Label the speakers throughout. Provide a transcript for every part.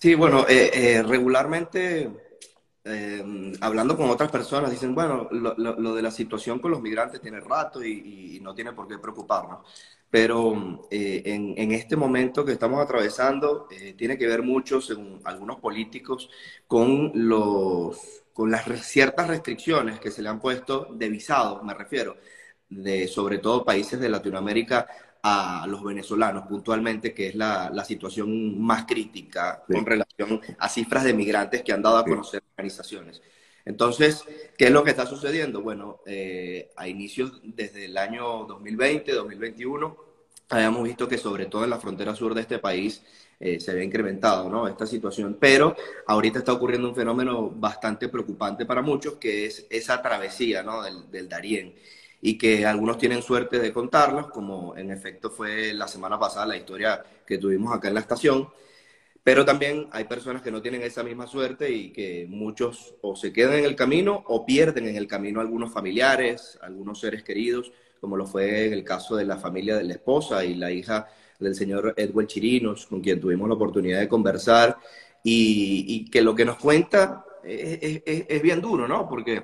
Speaker 1: Sí, bueno, eh, eh, regularmente eh, hablando con otras personas, dicen, bueno, lo, de la situación con los migrantes tiene rato y, no tiene por qué preocuparnos. Pero en, en, este momento que estamos atravesando, tiene que ver mucho, según algunos políticos, con, los, con las ciertas restricciones que se le han puesto de visados, me refiero, de sobre todo países de Latinoamérica a los venezolanos puntualmente, que es la, la situación más crítica con relación a cifras de migrantes que han dado a conocer organizaciones. Entonces, ¿qué es lo que está sucediendo? Bueno, eh, a inicios desde el año 2020, 2021, habíamos visto que sobre todo en la frontera sur de este país eh, se había incrementado ¿no? esta situación, pero ahorita está ocurriendo un fenómeno bastante preocupante para muchos, que es esa travesía ¿no? del, del Darién y que algunos tienen suerte de contarlos, como en efecto fue la semana pasada la historia que tuvimos acá en la estación. Pero también hay personas que no tienen esa misma suerte y que muchos o se quedan en el camino o pierden en el camino algunos familiares, algunos seres queridos, como lo fue en el caso de la familia de la esposa y la hija del señor Edward Chirinos, con quien tuvimos la oportunidad de conversar, y, que lo que nos cuenta es, es bien duro, ¿no? Porque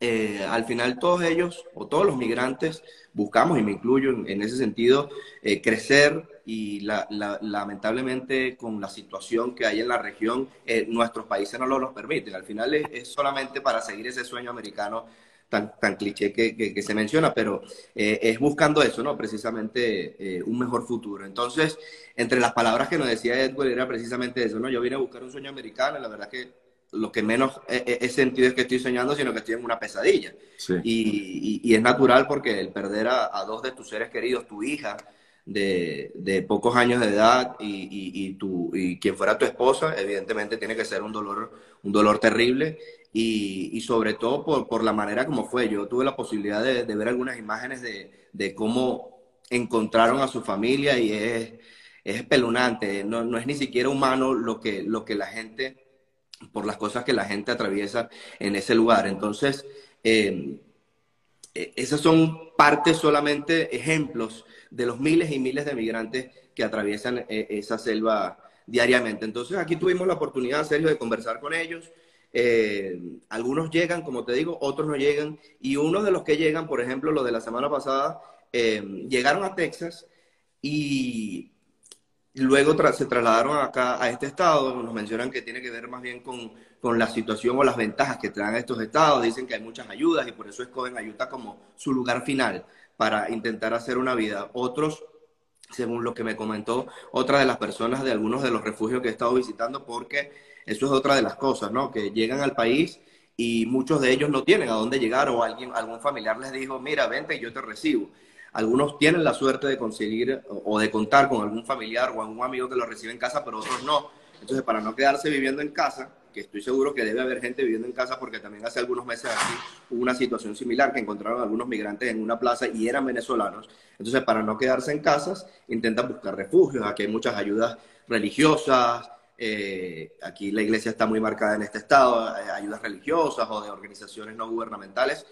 Speaker 1: eh, al final todos ellos o todos los migrantes buscamos, y me incluyo en, ese sentido, eh, crecer y lamentablemente con la situación que hay en la región, eh, nuestros países no lo nos permiten. Al final es, solamente para seguir ese sueño americano tan, tan cliché que, se menciona, pero es buscando eso, ¿no? Precisamente un mejor futuro. Entonces, entre las palabras que nos decía Edward era precisamente eso, ¿no? Yo vine a buscar un sueño americano y la verdad que lo que menos he, sentido es que estoy soñando, sino que estoy en una pesadilla. Y, es natural porque el perder a, dos de tus seres queridos, tu hija de, pocos años de edad y, tu, y quien fuera tu esposa, evidentemente tiene que ser un dolor, un dolor terrible. Y, sobre todo por, la manera como fue. Yo tuve la posibilidad de, ver algunas imágenes de, cómo encontraron a su familia y es, es espeluznante. No, no es ni siquiera humano lo que, lo que la gente por las cosas que la gente atraviesa en ese lugar. Entonces, eh, eh, esas son partes solamente, ejemplos de los miles y miles de migrantes que atraviesan eh, esa selva diariamente. Entonces, aquí tuvimos la oportunidad, Sergio, de conversar con ellos. algunos llegan, como te digo, otros no llegan. Y uno de los que llegan, por ejemplo, los de la semana pasada, llegaron a Texas y Luego se trasladaron acá a este estado, nos mencionan que tiene que ver más bien con, con, la situación o las ventajas que traen estos estados, dicen que hay muchas ayudas y por eso escogen Ayuta como su lugar final para intentar hacer una vida. Otros, según lo que me comentó otra de las personas de algunos de los refugios que he estado visitando, porque eso es otra de las cosas, ¿no? Que llegan al país y muchos de ellos no tienen a dónde llegar o alguien, algún familiar les dijo, mira, vente y yo te recibo. Algunos tienen la suerte de conseguir o de contar con algún familiar o algún amigo que lo recibe en casa, pero otros no. Entonces, para no quedarse viviendo en casa, que estoy seguro que debe haber gente viviendo en casa porque también hace algunos meses aquí hubo una situación similar que encontraron algunos migrantes en una plaza y eran venezolanos. Entonces, para no quedarse en casas, intentan buscar refugios. Aquí hay muchas ayudas religiosas. Eh, aquí la iglesia está muy marcada en este estado, eh, ayudas religiosas o de organizaciones no gubernamentales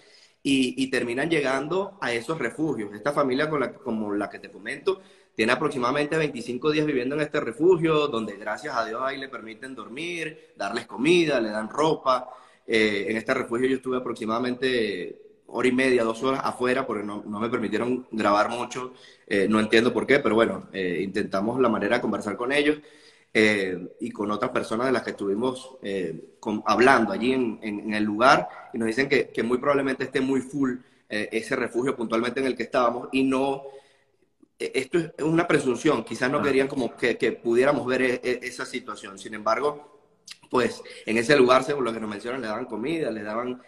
Speaker 1: y, terminan llegando a esos refugios. Esta familia con la, como la que te comento tiene aproximadamente 25 días viviendo en este refugio, donde gracias a Dios ahí le permiten dormir, darles comida, le dan ropa. Eh, en este refugio yo estuve aproximadamente hora y media, dos horas afuera, porque no, no me permitieron grabar mucho. Eh, no entiendo por qué, pero bueno, eh, intentamos la manera de conversar con ellos. Eh, y con otras personas de las que estuvimos eh, hablando allí en, el lugar y nos dicen que, muy probablemente esté muy full eh, ese refugio puntualmente en el que estábamos y no, esto es una presunción, quizás no querían como que, pudiéramos ver esa situación, sin embargo, pues en ese lugar, según lo que nos mencionan, le daban comida, le daban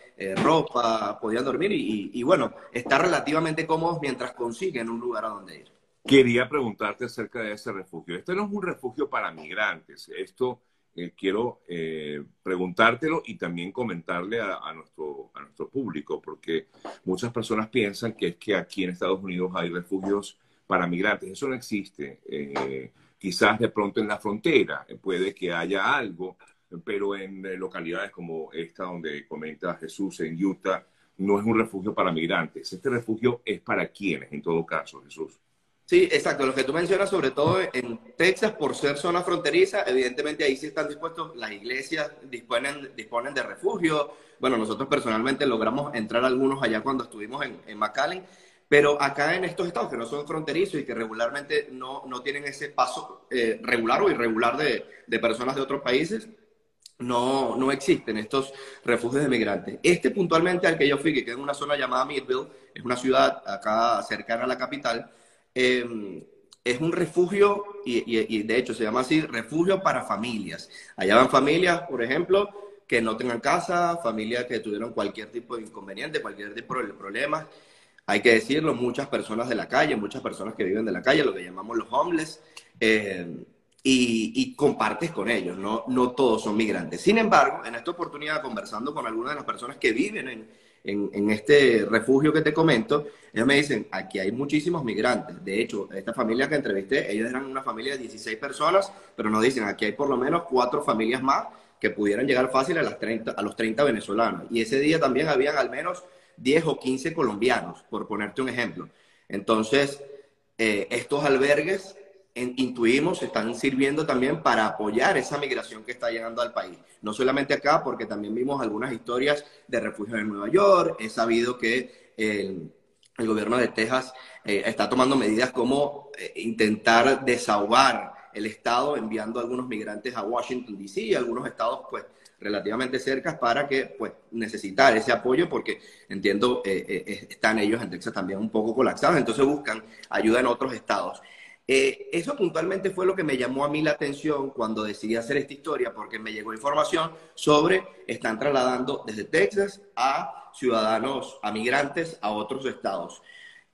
Speaker 1: ropa, podían dormir y, y bueno, estar relativamente cómodos mientras consiguen un lugar a donde ir.
Speaker 2: Quería preguntarte acerca de ese refugio. Este no es un refugio para migrantes. Esto eh, quiero eh, preguntártelo y también comentarle a, nuestro, a público, porque muchas personas piensan que es que aquí en Estados Unidos hay refugios para migrantes. Eso no existe. Eh, quizás de pronto en la frontera puede que haya algo, pero en localidades como esta donde comenta Jesús en Utah, no es un refugio para migrantes. Este refugio es para quienes, en todo caso, Jesús.
Speaker 1: Sí, exacto. Lo que tú mencionas, sobre todo en Texas, por ser zona fronteriza, evidentemente ahí sí están dispuestos, las iglesias disponen, disponen de refugio. Bueno, nosotros personalmente logramos entrar algunos allá cuando estuvimos en, en McAllen, pero acá en estos estados que no son fronterizos y que regularmente no, no tienen ese paso eh, regular o irregular de, de, personas de otros países, no, no existen estos refugios de migrantes. Este puntualmente al que yo fui, que queda en una zona llamada Midville, es una ciudad acá cercana a la capital, eh, es un refugio y, de hecho se llama así, refugio para familias. Allá van familias, por ejemplo, que no tengan casa, familias que tuvieron cualquier tipo de inconveniente, cualquier tipo de problemas hay que decirlo, muchas personas de la calle, muchas personas que viven de la calle, lo que llamamos los homeless, y, y, compartes con ellos, ¿no? no todos son migrantes. Sin embargo, en esta oportunidad, conversando con algunas de las personas que viven en, en, este refugio que te comento, ellos me dicen, aquí hay muchísimos migrantes. De hecho, esta familia que entrevisté, ellos eran una familia de 16 personas, pero nos dicen, aquí hay por lo menos cuatro familias más que pudieran llegar fácil a, las 30, a los 30 venezolanos. Y ese día también habían al menos 10 o 15 colombianos, por ponerte un ejemplo. Entonces, eh, estos albergues, intuimos, están sirviendo también para apoyar esa migración que está llegando al país. No solamente acá, porque también vimos algunas historias de refugios en Nueva York. He sabido que el, gobierno de Texas eh, está tomando medidas como eh, intentar desahogar el Estado enviando a algunos migrantes a Washington, D.C. y algunos estados, pues, relativamente cerca para que pues necesitar ese apoyo porque entiendo eh, eh, están ellos en Texas también un poco colapsados, entonces buscan ayuda en otros estados. Eh, eso puntualmente fue lo que me llamó a mí la atención cuando decidí hacer esta historia porque me llegó información sobre están trasladando desde Texas a ciudadanos, a migrantes a otros estados.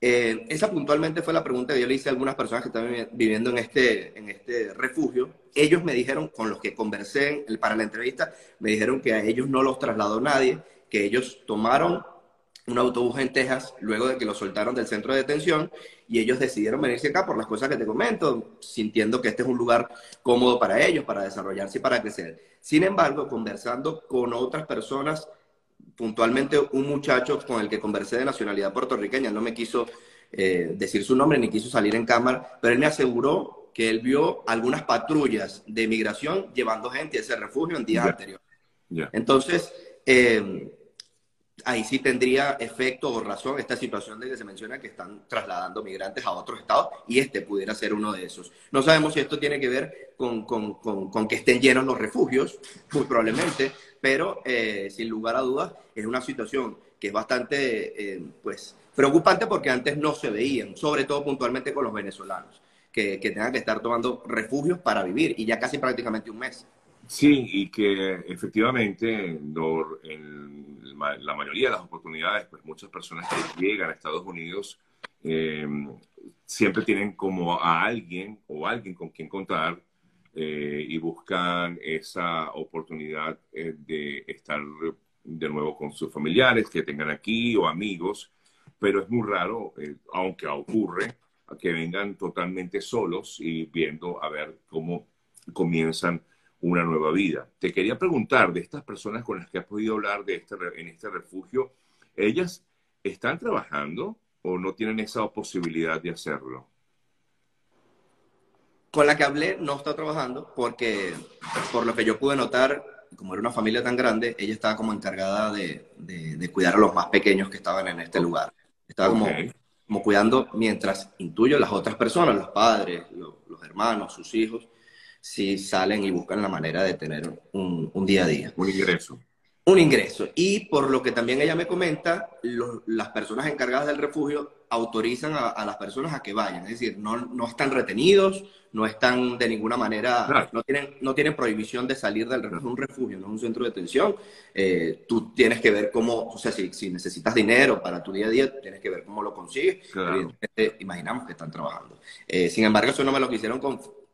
Speaker 1: Eh, esa puntualmente fue la pregunta que yo le hice a algunas personas que estaban viviendo en este, en este refugio. Ellos me dijeron, con los que conversé para la entrevista, me dijeron que a ellos no los trasladó nadie, que ellos tomaron un autobús en Texas luego de que los soltaron del centro de detención y ellos decidieron venirse acá por las cosas que te comento, sintiendo que este es un lugar cómodo para ellos, para desarrollarse y para crecer. Sin embargo, conversando con otras personas puntualmente un muchacho con el que conversé de nacionalidad puertorriqueña, no me quiso eh, decir su nombre ni quiso salir en cámara, pero él me aseguró que él vio algunas patrullas de migración llevando gente a ese refugio en días yeah. anteriores. Yeah. Entonces, eh, ahí sí tendría efecto o razón esta situación de que se menciona que están trasladando migrantes a otros estados y este pudiera ser uno de esos. No sabemos si esto tiene que ver con, con, con, que estén llenos los refugios, muy probablemente, pero eh, sin lugar a dudas es una situación que es bastante eh, pues, preocupante porque antes no se veían, sobre todo puntualmente con los venezolanos, que, que tengan que estar tomando refugios para vivir y ya casi prácticamente un mes.
Speaker 2: Sí, y que efectivamente la mayoría de las oportunidades, pues muchas personas que llegan a Estados Unidos eh, siempre tienen como a alguien o alguien con quien contar eh, y buscan esa oportunidad eh, de estar de nuevo con sus familiares que tengan aquí o amigos, pero es muy raro, aunque ocurre, que vengan totalmente solos y viendo a ver cómo comienzan una nueva vida. Te quería preguntar de estas personas con las que has podido hablar de este, en este refugio, ¿ellas están trabajando o no tienen esa posibilidad de hacerlo?
Speaker 1: Con la que hablé no está trabajando porque, por lo que yo pude notar, como era una familia tan grande, ella estaba como encargada de, de, de cuidar a los más pequeños que estaban en este lugar. Estaba como, okay. como cuidando mientras intuyo las otras personas, los padres, los, los hermanos, sus hijos, si salen y buscan la manera de tener un, un día a día.
Speaker 2: Un ingreso.
Speaker 1: Un ingreso. Y por lo que también ella me comenta, las personas encargadas del refugio autorizan a, a, las personas a que vayan. Es decir, no, no están retenidos, no están de ninguna manera, claro. no, tienen, no tienen prohibición de salir del refugio, un refugio, no es un centro de detención. Eh, tú tienes que ver cómo, o sea, si, si, necesitas dinero para tu día a día, tienes que ver cómo lo consigues. Claro. imaginamos que están trabajando. Eh, sin embargo, eso no me lo quisieron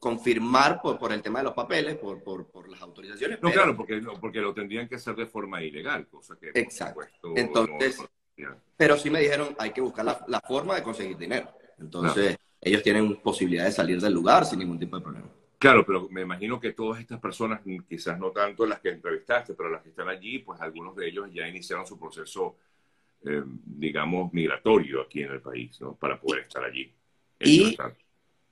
Speaker 1: confirmar por, por el tema de los papeles, por, por, por las autorizaciones.
Speaker 2: No, pero... claro, porque, porque lo tendrían que hacer de forma ilegal, cosa que...
Speaker 1: Exacto. Supuesto, Entonces, no, pero sí me dijeron, hay que buscar la, la forma de conseguir dinero. Entonces, ellos tienen posibilidad de salir del lugar sin ningún tipo de problema.
Speaker 2: Claro, pero me imagino que todas estas personas, quizás no tanto las que entrevistaste, pero las que están allí, pues algunos de ellos ya iniciaron su proceso, eh, digamos, migratorio aquí en el país, ¿no? Para poder estar allí.
Speaker 1: y,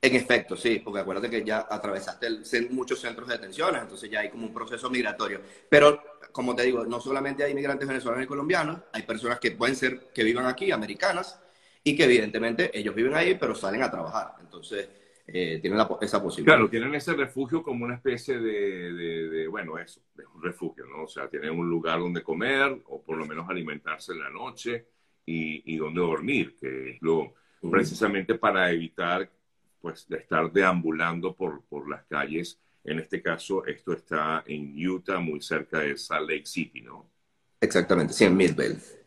Speaker 1: en efecto, sí, porque acuérdate que ya atravesaste muchos centros de detenciones, entonces ya hay como un proceso migratorio. Pero, como te digo, no solamente hay inmigrantes venezolanos y colombianos, hay personas que pueden ser, que vivan aquí, americanas, y que evidentemente ellos viven ahí, pero salen a trabajar. Entonces, eh, tienen esa posibilidad.
Speaker 2: Claro, tienen ese refugio como una especie de, de, bueno, eso, de un refugio, ¿no? O sea, tienen un lugar donde comer, o por lo menos alimentarse en la noche, y, y donde dormir, que es lo, precisamente para evitar pues de estar deambulando por, por las calles. En este caso, esto está en Utah, muy cerca de Salt Lake City, ¿no?
Speaker 1: Exactamente, sí, en.